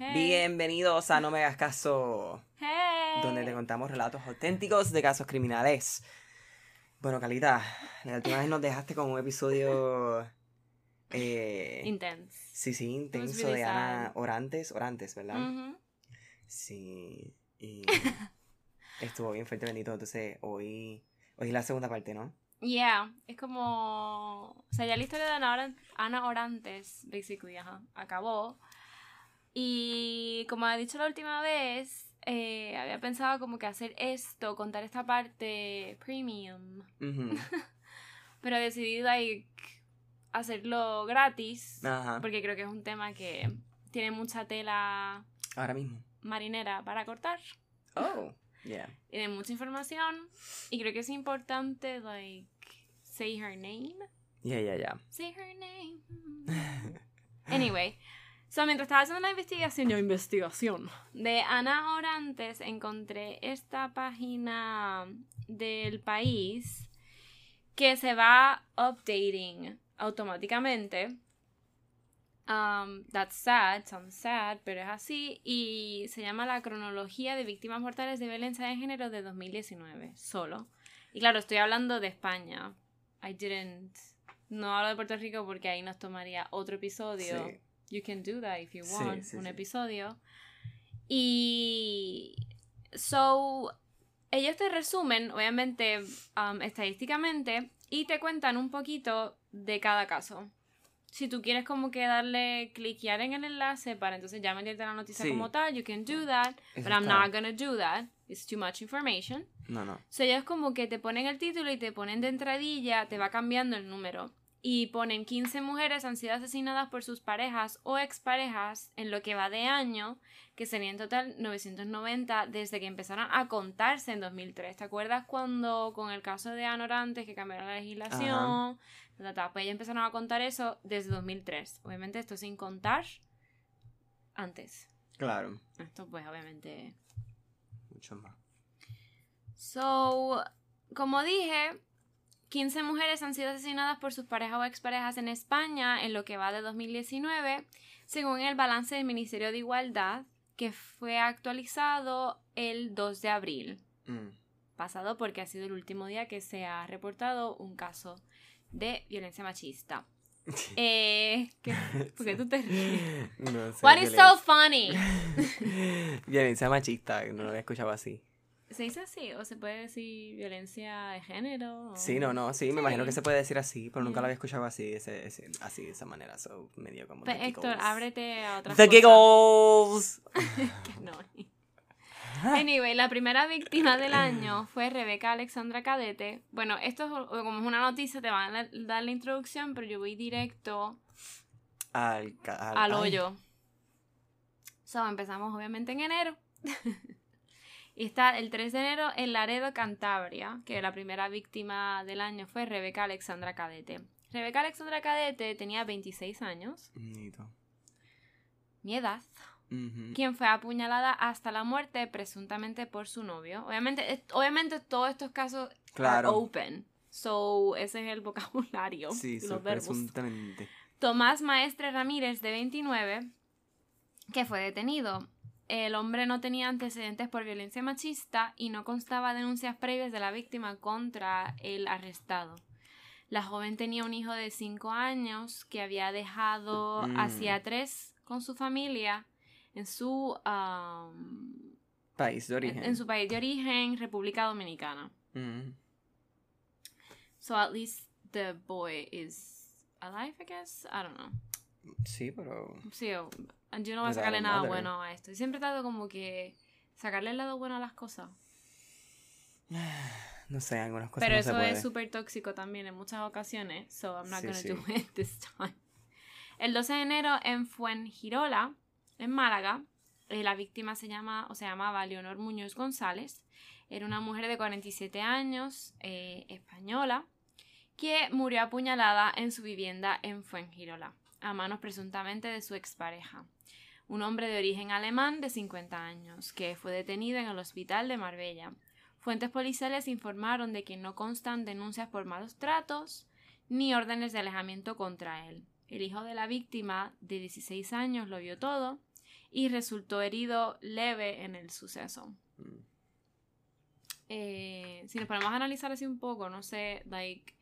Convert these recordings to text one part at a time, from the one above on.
Bienvenidos a No Me Hagas Caso, Hey. donde te contamos relatos auténticos de casos criminales. Bueno, Calita, la última vez nos dejaste con un episodio. Eh, Intense. sí, sí, intenso really de Ana. Orantes, Orantes, ¿verdad? Ujú. Sí, y estuvo bien fuerte, bendito. Entonces, hoy, hoy es la segunda parte, ¿no? Yeah, es como. O sea, ya la historia de Ana Orantes, basically, ajá, acabó. Y como he dicho la última vez, eh, había pensado como que hacer esto, contar esta parte premium. Ujú. Pero decidí, like, hacerlo gratis. Ajá, Porque creo que es un tema que tiene mucha tela ahora mismo. marinera para cortar. Oh, yeah. Tiene mucha información. Y creo que es importante, like, say her name. Yeah, yeah, yeah. Say her name. Anyway, so mientras estaba haciendo la investigación, yo investigación, de Ana Orantes, encontré esta página del país que se va updating automáticamente. Um, that's sad, sounds sad, pero es así. Y se llama la cronología de víctimas mortales de violencia de género de 2019, solo. Y claro, estoy hablando de España. I didn't. No hablo de Puerto Rico porque ahí nos tomaría otro episodio. Sí. You can do that if you Sí, want. sí, un sí. episodio. Y. So. Ellos te resumen, obviamente, um, estadísticamente, y te cuentan un poquito de cada caso. Si tú quieres como que darle, cliquear en el enlace para entonces ya meterte la noticia Sí. como tal, you can do that, Eso but I'm está- not gonna do that. It's too much information. No, no. So ellos como que te ponen el título y te ponen de entradilla, te va cambiando el número. Y ponen 15 mujeres han sido asesinadas por sus parejas o exparejas en lo que va de año, que sería en total 990 desde que empezaron a contarse en 2003. ¿Te acuerdas cuando con el caso de Ana Orantes que cambiaron la legislación? Ta, Pues ellos empezaron a contar eso desde 2003. Obviamente esto sin contar antes. Claro. Esto pues obviamente Mucho más. So, como dije, 15 mujeres han sido asesinadas por sus parejas o exparejas en España en lo que va de 2019, según el balance del Ministerio de Igualdad, que fue actualizado el 2 de abril Mm. pasado porque ha sido el último día que se ha reportado un caso de violencia machista. Eh, ¿qué? ¿Por qué tú te ríes? No sé. What is so funny? Violencia machista, no lo había escuchado así. ¿Se dice así? ¿O se puede decir violencia de género? o- Sí, no, no, sí, me imagino que se puede decir así, pero nunca lo había escuchado así, ese, ese- así de esa manera, so medio como Pues, the Héctor, giggles. ábrete a otras The cosas. giggles. Que no. Anyway, la primera víctima del año fue Rebeca Alexandra Cadete. Bueno, esto es, como es una noticia, te van a dar la introducción, pero yo voy directo Al, al, ay, hoyo. So, empezamos obviamente en enero. y está el 3 de enero en Laredo, Cantabria, que la primera víctima del año fue Rebeca Alexandra Cadete. Rebeca Alexandra Cadete tenía 26 años, Nito. mi edad, quien fue apuñalada hasta la muerte presuntamente por su novio. Obviamente, es- obviamente todos estos casos Claro. are open. So, ese es el vocabulario sí, los verbos. presuntamente. Tomás Maestre Ramírez, de 29, que fue detenido. El hombre no tenía antecedentes por violencia machista y no constaba denuncias previas de la víctima contra el arrestado. La joven tenía un hijo de 5 años que había dejado Mm. hacía tres con su familia en su, um, País de origen. en su país de origen, República Dominicana. Mm. So at least the boy is alive, I guess. I don't know. Sí, pero. Sí, yo no voy a sacarle nada bueno a esto. Siempre trato como que sacarle el lado bueno a las cosas. No sé, algunas cosas Pero no se eso puede. es súper tóxico también en muchas ocasiones. So I'm not Sí, gonna sí. do it this time. El 12 de enero en Fuengirola, en Málaga, eh, la víctima se llama o se llamaba Leonor Muñoz González. Era una mujer de 47 años, eh, española, que murió apuñalada en su vivienda en Fuengirola, a manos presuntamente de su expareja. Un hombre de origen alemán de 50 años, que fue detenido en el hospital de Marbella. Fuentes policiales informaron de que no constan denuncias por malos tratos ni órdenes de alejamiento contra él. El hijo de la víctima, de 16 años, lo vio todo y resultó herido leve en el suceso. Mm. Eh, si nos ponemos a analizar así un poco, no sé, like,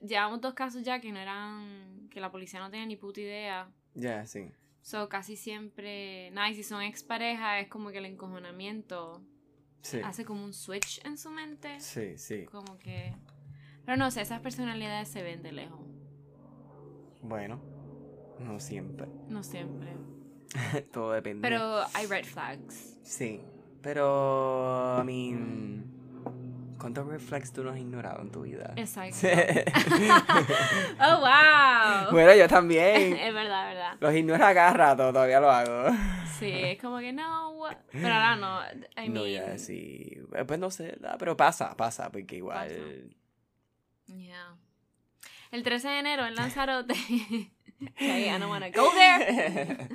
llevamos dos casos ya que no eran, que la policía no tenía ni puta idea. Ya, sí. So, casi siempre, nada, y si son exparejas es como que el encojonamiento Sí. hace como un switch en su mente. Sí, sí. Como que... Pero no sé, esas personalidades se ven de lejos. Bueno, no siempre. No siempre. Todo depende. Pero hay red flags. Sí. Pero, I mean. ¿Cuántos red flags tú no has ignorado en tu vida? Exacto. ¡Oh, wow! bueno, yo también. es verdad, es verdad. Los ignoro a cada rato, todavía lo hago. Sí, es como que no. Pero ahora no. I no, mean, ya, sí. Pues no sé, pero pasa, pasa, porque igual. Yeah. El 13 de enero en Lanzarote. okay, I don't wanna go there.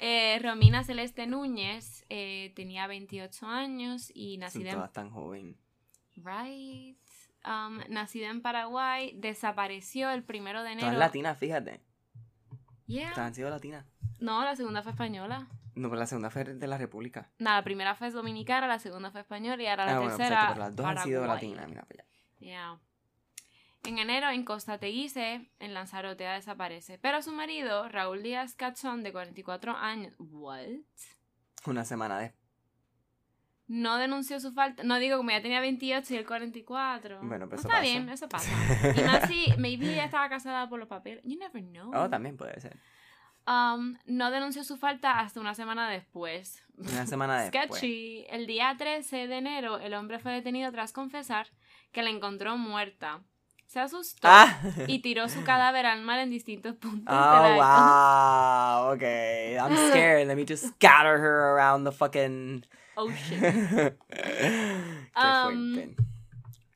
Eh, Romina Celeste Núñez eh, tenía 28 años y nacida en tan joven. Right. Um, nacida en Paraguay, desapareció el primero de enero. Todas latinas, fíjate. Yeah. Todas han sido latinas. No, la segunda fue española. No, pero la segunda fue de la República. No, la primera fue dominicana, la segunda fue española y ahora la ah, bueno, tercera. exacto, pero las dos han sido Paraguay. latinas, mira para allá. Yeah. En enero, en Costa Teguise, en Lanzarote, ella desaparece. Pero su marido, Raúl Díaz Cachón, de 44 años. ¿What? Una semana después. No denunció su falta. No digo como ya tenía 28 y el 44. Bueno, pues eso Está pasa. bien, eso pasa. Y más si, maybe ella estaba casada por los papeles. You never know. Oh, también puede ser. Um, no denunció su falta hasta una semana después. Una semana después. Sketchy. El día 13 de enero, el hombre fue detenido tras confesar que la encontró muerta. Se asustó Ah. y tiró su cadáver al mar en distintos puntos de Oh, la wow. Okay. I'm scared. Let me just scatter her around the fucking. ocean. Qué Um.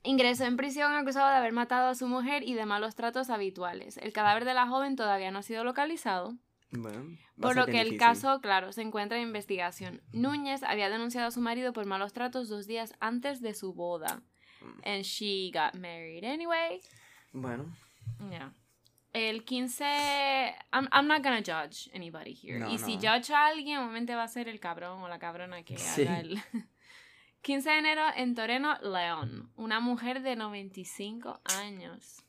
Ingresó en prisión acusado de haber matado a su mujer y de malos tratos habituales. El cadáver de la joven todavía no ha sido localizado, Bueno, por lo que el caso, claro, se encuentra en investigación. Núñez había denunciado a su marido por malos tratos dos días antes de su boda. And she got married anyway. Bueno, Yeah. El 15. I'm, I'm not gonna judge anybody here. No, y si no. judge a alguien, obviamente va a ser el cabrón o la cabrona que Sí. haga el. 15 de enero en Toreno, León. Una mujer de 95 años.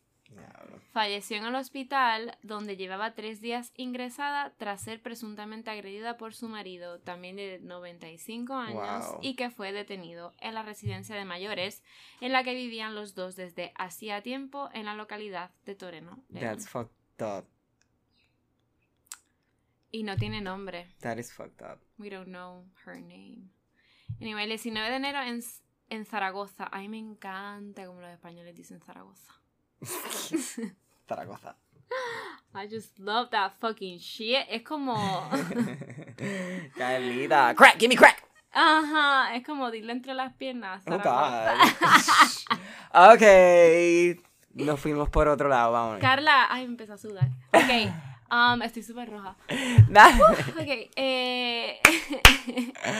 Falleció en el hospital donde llevaba tres días ingresada tras ser presuntamente agredida por su marido, también de 95 años, Wow. y que fue detenido en la residencia de mayores en la que vivían los dos desde hacía tiempo en la localidad de Toreno. León. That's fucked up. Y no tiene nombre. That is fucked up. We don't know her name. Anyway, el 19 de enero en, en Zaragoza. A mí me encanta como los españoles dicen Zaragoza. Zaragoza. I just love that fucking shit. Es como... Carlita. Crack, give me crack. Ajá, es como dile entre las piernas. Oh, Zaragoza. God. ok. Nos fuimos por otro lado, vamos. Carla, ay, me empezó a sudar. Ok, um, estoy súper roja. Nah. Ok, eh,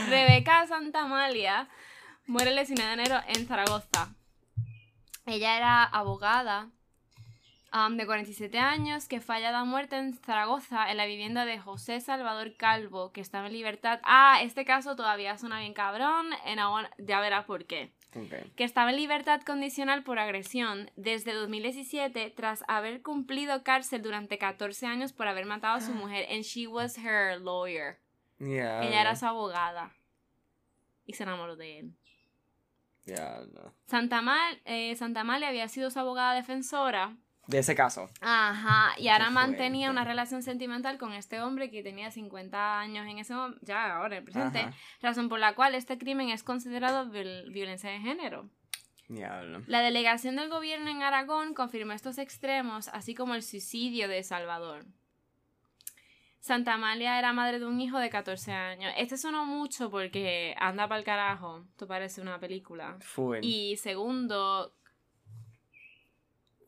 Rebeca Santamalia muere el 19 de enero en Zaragoza. Ella era abogada um, de 47 años que fue hallada muerta en Zaragoza en la vivienda de José Salvador Calvo, que estaba en libertad. Ah, este caso todavía suena bien cabrón, en ahora- ya verás por qué. Que estaba en libertad condicional por agresión desde 2017 tras haber cumplido cárcel durante 14 años por haber matado a su mujer and she was her lawyer. Ella era su abogada y se enamoró de él. No. Santa, Mal, eh, Santa Amalia había sido su abogada defensora. De ese caso. Ajá, y ahora mantenía una relación sentimental con este hombre que tenía 50 años en ese momento, ya ahora en el presente, Ajá. razón por la cual este crimen es considerado viol- violencia de género. Diablo. La delegación del gobierno en Aragón confirmó estos extremos, así como el suicidio de Salvador. Santa Amalia era madre de un hijo de 14 años. Este sonó mucho porque anda para el carajo. Esto parece una película. Full. Y segundo,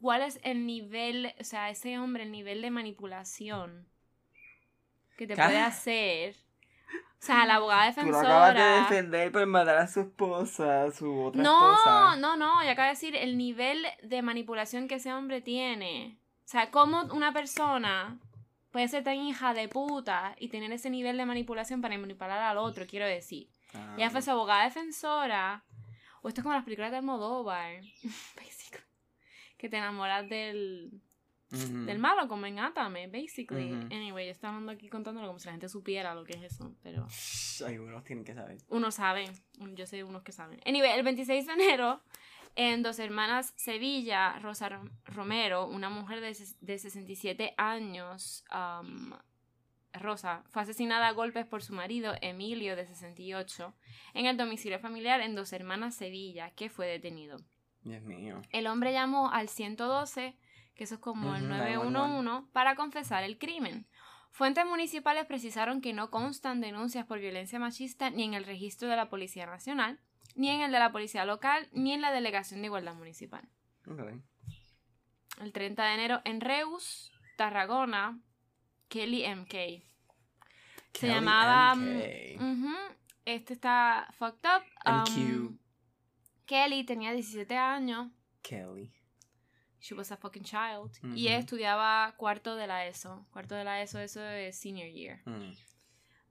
¿cuál es el nivel, o sea, ese hombre, el nivel de manipulación que te ¿Qué? puede hacer? O sea, la abogada Tú lo acabas de defensora. defender por matar a su esposa, a su otra No, esposa. no, no, ya acabo de decir el nivel de manipulación que ese hombre tiene. O sea, cómo una persona puede ser tan hija de puta y tener ese nivel de manipulación para manipular al otro, quiero decir. Ah, Ella fue su abogada defensora. O esto es como las películas de Almodóvar. basically. Que te enamoras del, del malo, como en Atame, basically. Anyway, yo estaba hablando aquí contándolo como si la gente supiera lo que es eso, pero Algunos tienen que saber. uno sabe, yo sé unos que saben. Anyway, el 26 de enero, en Dos Hermanas Sevilla, Rosa Rom- Romero, una mujer de, de 67 años, um, Rosa, fue asesinada a golpes por su marido, Emilio, de 68, en el domicilio familiar en Dos Hermanas Sevilla, que fue detenido. Dios mío. El hombre llamó al 112, que eso es como el Ujú, 911, para confesar el crimen. Fuentes municipales precisaron que no constan denuncias por violencia machista ni en el registro de la Policía Nacional, ni en el de la Policía Local, ni en la Delegación de Igualdad Municipal. El 30 de enero en Reus, Tarragona, Kelly MK. Se llamaba... MK. mm, este está fucked up. MQ. um, Kelly tenía 17 años. Kelly. She was a fucking child. Ujú. Y ella estudiaba cuarto de la ESO. Cuarto de la ESO, eso es senior year. Mm.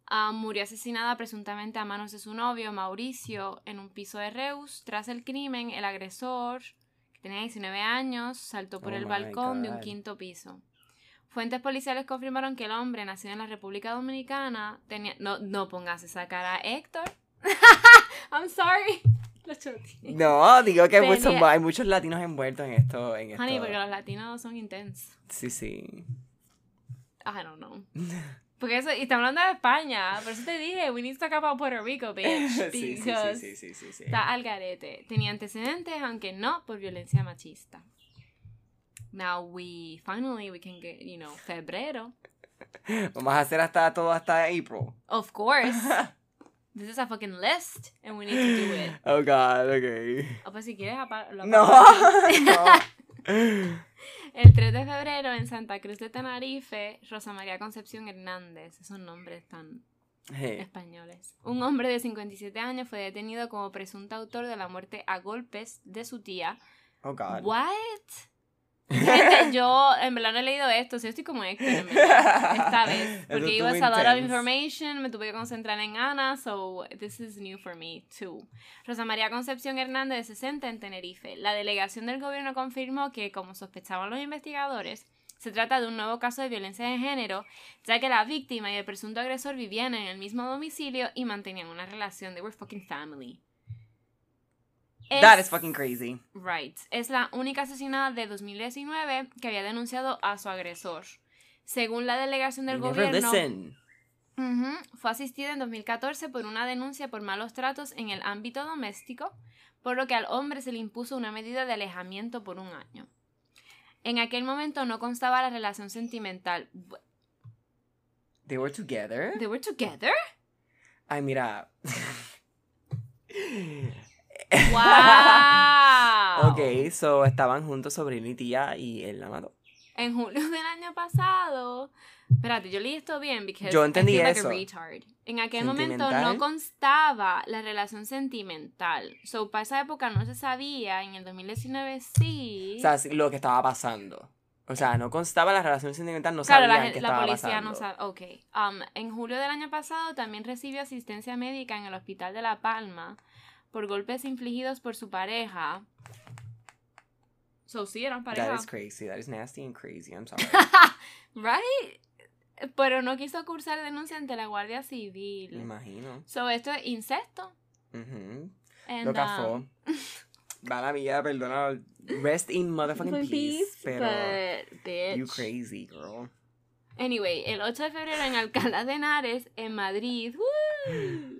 Ah, murió asesinada presuntamente a manos de su novio, Mauricio, en un piso de Reus. Tras el crimen, el agresor, que tenía 19 años, saltó por Oh el balcón de un quinto piso. Fuentes policiales confirmaron que el hombre, nacido en la República Dominicana, tenía... No, no pongas esa cara, Héctor. I'm sorry. No, digo que son- Tenía- hay muchos latinos envueltos en esto. En esto. Honey, porque los latinos son intensos. Sí, sí. I don't know. Porque eso, y estamos hablando de España, por eso te dije, we need to talk about Puerto Rico, bitch. sí, sí, sí, sí, sí. Está al garete. Tenía antecedentes, aunque no por violencia machista. Now we, finally, we can get, you know, febrero. Vamos a hacer hasta todo hasta April. Of course. This is a fucking list, and we need to do it. Oh God, okay. O pues si quieres, lo No, no. El 3 de febrero en Santa Cruz de Tenerife, Rosa María Concepción Hernández, esos nombres tan Hey, españoles. Un hombre de 57 años fue detenido como presunto autor de la muerte a golpes de su tía. oh God. ¿What? Gente, yo en verdad no he leído esto, sí estoy como Héctor en verdad, esta vez. Porque iba a intense. information, me tuve que concentrar en Ana, so this is new for me too. Rosa María Concepción Hernández, de 60, en Tenerife. La delegación del gobierno confirmó que, como sospechaban los investigadores, se trata de un nuevo caso de violencia de género, ya que la víctima y el presunto agresor vivían en el mismo domicilio y mantenían una relación. They were fucking family. That Es- is fucking crazy. Right. Es la única asesinada de 2019 que había denunciado a su agresor. Según la delegación del Never gobierno, listen. Fue asistida en 2014 por una denuncia por malos tratos en el ámbito doméstico, por lo que al hombre se le impuso una medida de alejamiento por un año. En aquel momento no constaba la relación sentimental. They were together. They were together? Ay, mira. ¡Wow! ok, so estaban juntos sobrino y tía y él la mató. En julio del año pasado. Espérate, yo leí esto bien because Yo entendí I feel like eso. a retard. En aquel momento no constaba la relación sentimental. So, para esa época no se sabía. En el 2019 sí. O sea, lo que estaba pasando. O sea, no constaba la relación sentimental, no claro, sabían la, qué la estaba policía pasando. no sabe. Ok. Um, en julio del año pasado también recibió asistencia médica en el hospital de La Palma por golpes infligidos por su pareja. So, sí, eran pareja. That is crazy. That is nasty and crazy. I'm sorry. Right? Pero no quiso cursar denuncia ante la Guardia Me Civil. imagino. So, esto es incesto. Ujú. And, Lo um, la vida, perdona. Rest in motherfucking in peace. Pero. but, bitch. You crazy, girl. Anyway, el 8 de febrero en Alcalá de Henares, en Madrid, ¡woo!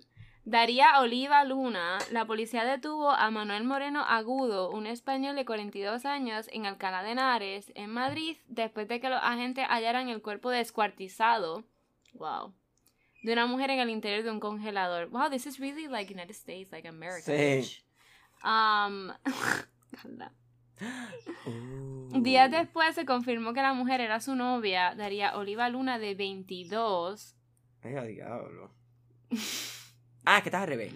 Daría Oliva Luna, la policía detuvo a Manuel Moreno Agudo, un español de 42 años, en Alcalá de Henares, en Madrid, después de que los agentes hallaran el cuerpo descuartizado, wow, de una mujer en el interior de un congelador. Wow, this is really like United States, like America. Sí. Um, Ooh. Días después se confirmó que la mujer era su novia, Daría Oliva Luna, de 22. Ay, diablo. Ah, que estás al revés.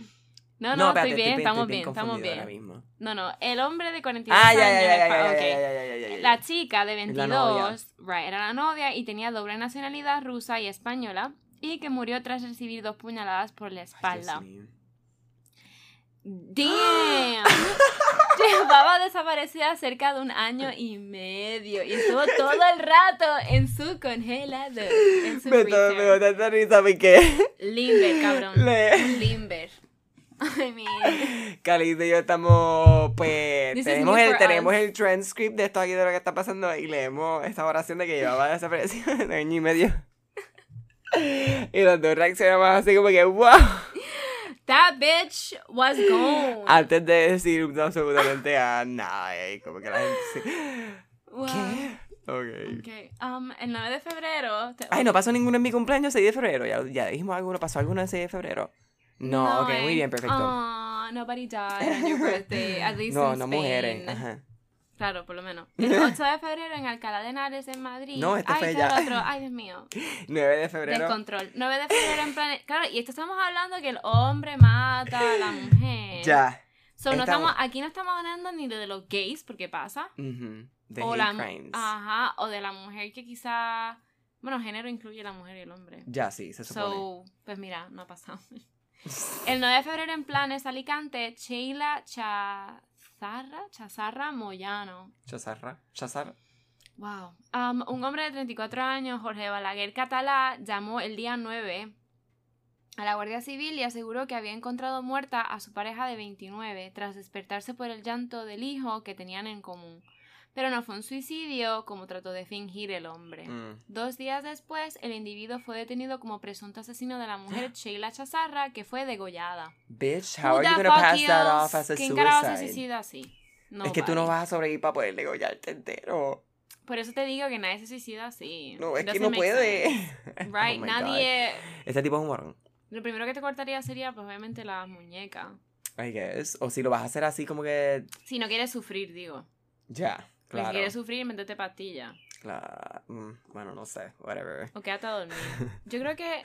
No, no, estoy bien, estamos estoy bien, estamos bien. mismo. No, no, el hombre de 42 Ah, años. La chica de Es 22, la novia. right, era la novia y tenía doble nacionalidad rusa y española y que murió tras recibir dos puñaladas por la espalda. Damn. Llevaba desaparecida cerca de un año y medio y estuvo todo el rato en su congelador. En su Me to- me freezer. da tanta risa porque Limber, cabrón. Le- Un limber. I mean, y yo estamos, pues, This tenemos el, tenemos us. el transcript de esto aquí de lo que está pasando y leemos esta oración de que llevaba desaparecida de año y medio. Y los dos reaccionamos así como que, wow, that bitch was gone. antes de decir absolutamente a nada, como que la gente sí. Wow. ¿Qué? Ok. Okay. Um, el 9 de febrero. te- Ay, no pasó ninguno en mi cumpleaños 6 de febrero, ya, ya dijimos alguno, ¿pasó alguno el 6 de febrero? No, ok, muy bien, perfecto. Aw, nobody died on your birthday. At least no, in no Spain. mujeres, ajá. Claro, por lo menos. El 8 de febrero en Alcalá de Henares, en Madrid. No, este Ay, fue ya. otro. Ay, Dios mío. 9 de febrero. Descontrol. 9 de febrero en plan. Claro, y esto estamos hablando que el hombre mata a la mujer. Ya. So, no Estamos- aquí no estamos hablando ni de los gays, porque pasa. Ujú. De o la, crimes. Ajá, o de la mujer que quizá. Bueno, género incluye la mujer y el hombre. Ya, sí, se supone. So, pues mira, no ha pasado. El 9 de febrero en Planes, Alicante, Sheila Chazarra, Chazarra Moyano. Chazarra. Chazarra. Wow. Um, un hombre de 34 años, Jorge Balaguer Catalá, llamó el día 9 a la Guardia Civil y aseguró que había encontrado muerta a su pareja de 29 tras despertarse por el llanto del hijo que tenían en común. Pero no fue un suicidio como trató de fingir el hombre. Mm. Dos días después, el individuo fue detenido como presunto asesino de la mujer Sheila Chazarra, que fue degollada. Bitch, how are you gonna pass that off as a ¿Quién carajo se suicide? suicida así? Es que tú no vas a sobrevivir para poder degollarte entero. Por eso te digo que nadie se suicida así. No, es que no puede. sense. Right, Oh nadie. God. Este tipo es un morón. Lo primero que te cortaría sería, pues, obviamente, las muñecas. I guess. O si lo vas a hacer así como que. Si no quieres sufrir, digo. Ya. Claro. si quieres sufrir, métete pastilla. Claro. Mm, bueno, no sé. Whatever. O quédate a dormir. Yo creo que.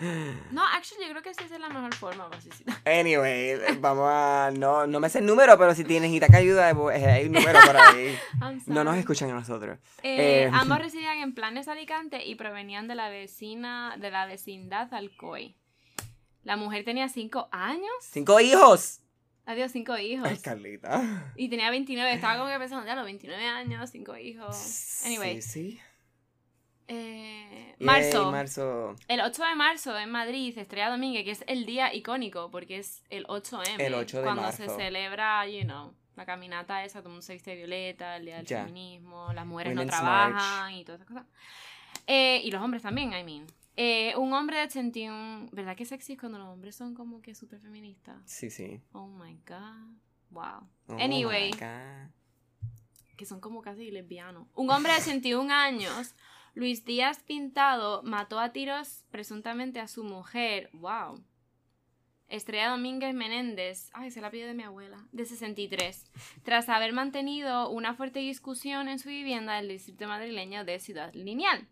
No, actually, yo creo que sí esa es la mejor forma. Anyway, vamos a. No, no me sé el número, pero si tienes y te ayuda, pues, hay un número por ahí. No nos escuchan a nosotros. Eh, Eh, ambos residían en Planes Alicante y provenían de la vecina, de la vecindad Alcoy. La mujer tenía cinco años. ¡Cinco hijos! Adiós, cinco hijos. Ay, Carlita. Y tenía 29. Estaba como que pensando, ya los 29 años, cinco hijos. Anyway. Sí, sí. Eh, Yay, marzo. marzo. El 8 de marzo en Madrid, Estrella Domínguez, que es el día icónico porque es el 8M. El 8 de cuando marzo. se celebra, you know, la caminata esa, todo el mundo se viste de violeta, el día del Ya. feminismo, las mujeres no Women's trabajan y todas esas cosas. Eh, y los hombres también, I mean. Eh, un hombre de 81. ¿Verdad que sexy es cuando los hombres son como que súper feministas? Sí, sí. Oh my god. Wow. Oh Anyway. God. que son como casi lesbianos. Un hombre de 81 años, Luis Díaz Pintado, mató a tiros presuntamente a su mujer. ¡Wow! Estrella Domínguez Menéndez, ay, se la pide de mi abuela, de 63, tras haber mantenido una fuerte discusión en su vivienda del distrito madrileño de Ciudad Lineal.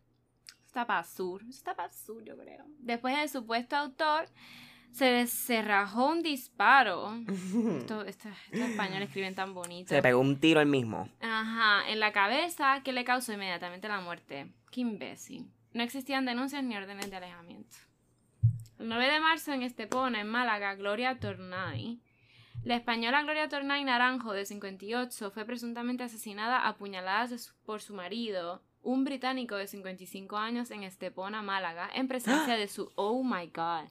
Para sur, yo creo. Después el supuesto autor se, se rajó un disparo. Esto- esto- estos españoles escriben tan bonito. Se pegó un tiro el mismo. Ajá, en la cabeza que le causó inmediatamente la muerte. Qué imbécil. No existían denuncias ni órdenes de alejamiento. El 9 de marzo en Estepona, en Málaga, Gloria Tornay. La española Gloria Tornay Naranjo, de 58, fue presuntamente asesinada a puñaladas por su marido, un británico de 55 años, en Estepona, Málaga, en presencia de su... Oh my god.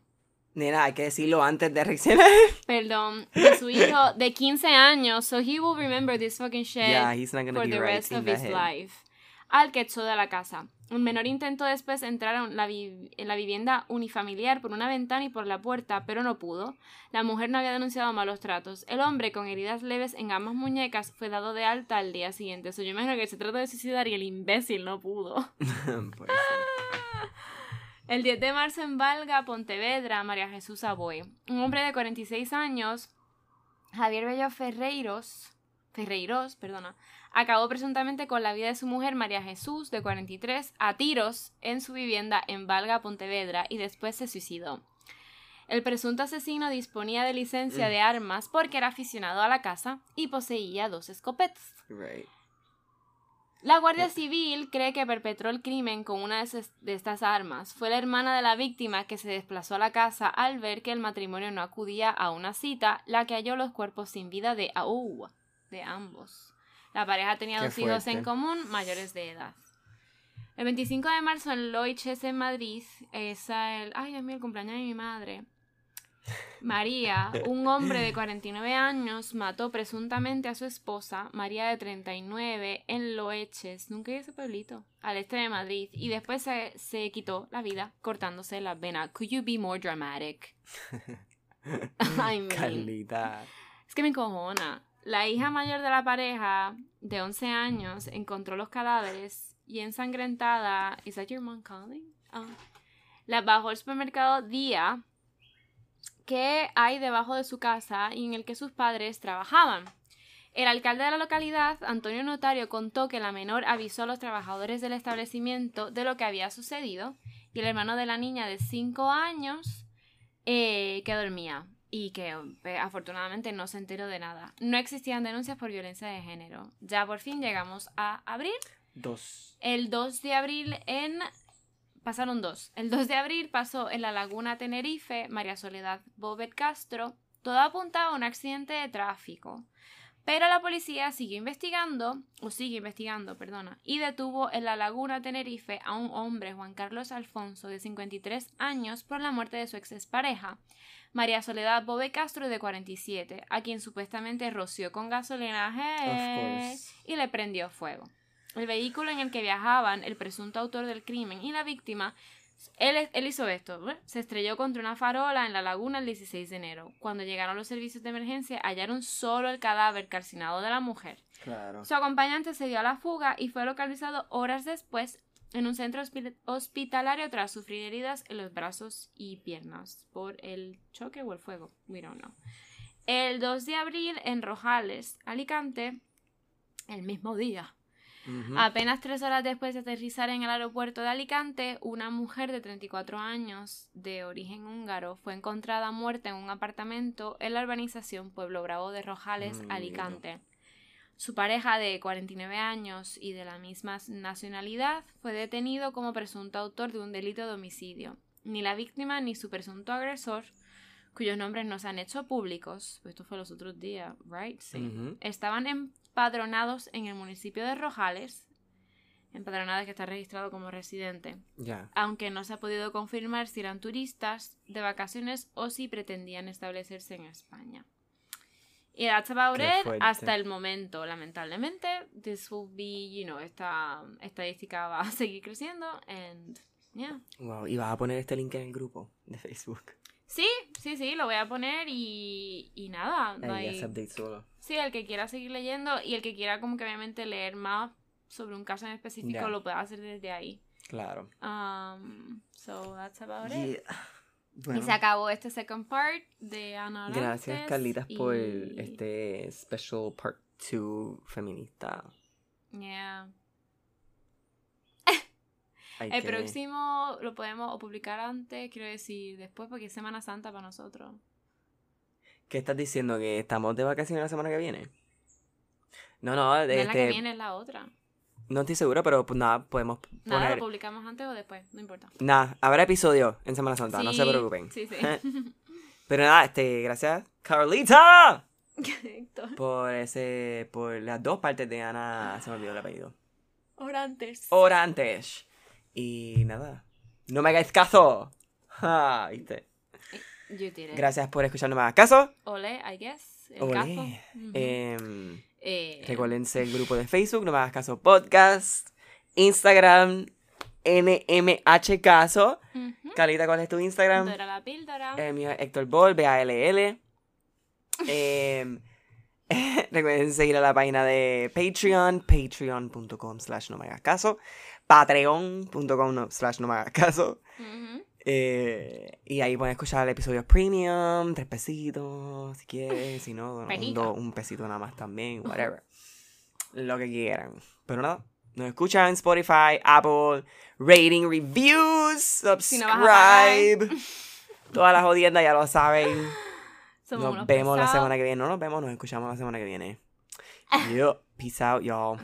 Nena, hay que decirlo antes de reaccionar. Perdón, de su hijo de 15 años, so he will remember this fucking shit. Yeah, he's not gonna for the rest of his head. life. Al que echó de la casa. Un menor intentó después entrar en la, vi- en la vivienda unifamiliar por una ventana y por la puerta, pero no pudo. La mujer no había denunciado malos tratos. El hombre, con heridas leves en ambas muñecas, fue dado de alta al día siguiente. So, yo imagino que se trató de suicidar y el imbécil no pudo. Pues sí. El 10 de marzo en Valga, Pontevedra, María Jesús Aboy. Un hombre de 46 años, Javier Bello Ferreiros, Ferreiros, perdona, acabó presuntamente con la vida de su mujer María Jesús, de 43, a tiros en su vivienda en Valga, Pontevedra, y después se suicidó. El presunto asesino disponía de licencia de armas porque era aficionado a la caza y poseía dos escopetas. Right. La Guardia Civil cree que perpetró el crimen con una de, estas armas. Fue la hermana de la víctima que se desplazó a la casa al ver que el matrimonio no acudía a una cita, la que halló los cuerpos sin vida de, de ambos. La pareja tenía Qué dos hijos en común, mayores de edad. El 25 de marzo en Loiches, en Madrid, es el... Ay, Dios mío, el cumpleaños de mi madre. María, un hombre de 49 años, mató presuntamente a su esposa, María de 39, en Loeches, nunca he ese pueblito, al este de Madrid, y después se, se quitó la vida cortándose la vena. Could you be more dramatic? I mean, Carlita. es que me encojona. La hija mayor de la pareja, de 11 años, encontró los cadáveres y ensangrentada. ¿Is that your mom calling? Ah. La bajó al supermercado Día, que hay debajo de su casa y en el que sus padres trabajaban. El alcalde de la localidad, Antonio Notario, contó que la menor avisó a los trabajadores del establecimiento de lo que había sucedido y el hermano de la niña de 5 años eh, que dormía y que eh, afortunadamente no se enteró de nada. No existían denuncias por violencia de género. Ya por fin llegamos a abril. Dos. El 2 de abril en... Pasaron dos. El 2 de abril pasó en la Laguna Tenerife María Soledad Bobet Castro. Todo apuntaba a un accidente de tráfico. Pero la policía siguió investigando, o sigue investigando, perdona, y detuvo en la Laguna Tenerife a un hombre, Juan Carlos Alfonso, de 53 años, por la muerte de su ex expareja, María Soledad Bobe Castro, de 47, a quien supuestamente roció con gasolina y le prendió fuego. El vehículo en el que viajaban el presunto autor del crimen y la víctima, él, él hizo esto, se estrelló contra una farola en la laguna el 16 de enero. Cuando llegaron los servicios de emergencia hallaron solo el cadáver calcinado de la mujer. Claro. Su acompañante se dio a la fuga y fue localizado horas después en un centro hospi- hospitalario tras sufrir heridas en los brazos y piernas por el choque o el fuego. We don't know. El 2 de abril en Rojales, Alicante, el mismo día. Apenas tres horas después de aterrizar en el aeropuerto de Alicante, una mujer de 34 años de origen húngaro fue encontrada muerta en un apartamento en la urbanización Pueblo Bravo de Rojales, Mm, Alicante. Su pareja de 49 años y de la misma nacionalidad fue detenido como presunto autor de un delito de homicidio. Ni la víctima ni su presunto agresor, cuyos nombres no se han hecho públicos, esto fue los otros días, ¿right? Sí estaban empadronados en el municipio de Rojales, empadronado que está registrado como residente, Ya. aunque no se ha podido confirmar si eran turistas de vacaciones o si pretendían establecerse en España. Y that's about it hasta el momento, lamentablemente. This will be, you know, esta estadística va a seguir creciendo and yeah. Wow. Y vas a poner este link en el grupo de Facebook. Sí, sí, sí, lo voy a poner y, y nada. Like- update solo. Sí, el que quiera seguir leyendo y el que quiera como que obviamente leer más sobre un caso en específico lo puede hacer desde ahí. Claro. Um, so that's about it. Bueno, Y se acabó este second part de Ana gracias Carlitas por y- este special part 2 feminista. Yeah. El que- próximo lo podemos o publicar antes, quiero decir, después porque es Semana Santa para nosotros. ¿Qué estás diciendo? ¿Que estamos de vacaciones la semana que viene? No, no, No es la que este, viene, es la otra. No estoy seguro, pero pues nada, podemos Nada, poner... lo publicamos antes o después, no importa. Nada, habrá episodio en Semana Santa, no se preocupen. Sí, sí. Pero nada, este, gracias Carlita Héctor. por ese, por las dos partes de Ana, se me olvidó el apellido. Orantes. Orantes. Y nada, no me hagáis caso. Ja, ¿viste? Gracias por escuchar, no me hagas caso. Ole, I guess. El Olé. caso. Eh, Recuérdense el grupo de Facebook, no me hagas caso podcast. Instagram, NMH Caso. ujú. Carlita, ¿cuál es tu Instagram? Dora la píldora. El mío es Héctor Ball, B-A-L-L. Em, recuerden seguir a la página de Patreon, patreon.com slash no me hagas caso, patreon.com slash no me hagas caso. Ujú. Eh, y ahí pueden escuchar el episodio premium, tres pesitos, si quieres, si no, un, Pesito. do- un pesito nada más también, whatever. Lo que quieran. Pero nada, nos escuchan en Spotify, Apple, rating, reviews, Si no subscribe. Todas las jodiendas ya lo saben. Somos Nos vemos la semana que viene. No nos vemos, nos escuchamos la semana que viene. Yo, peace out, y'all.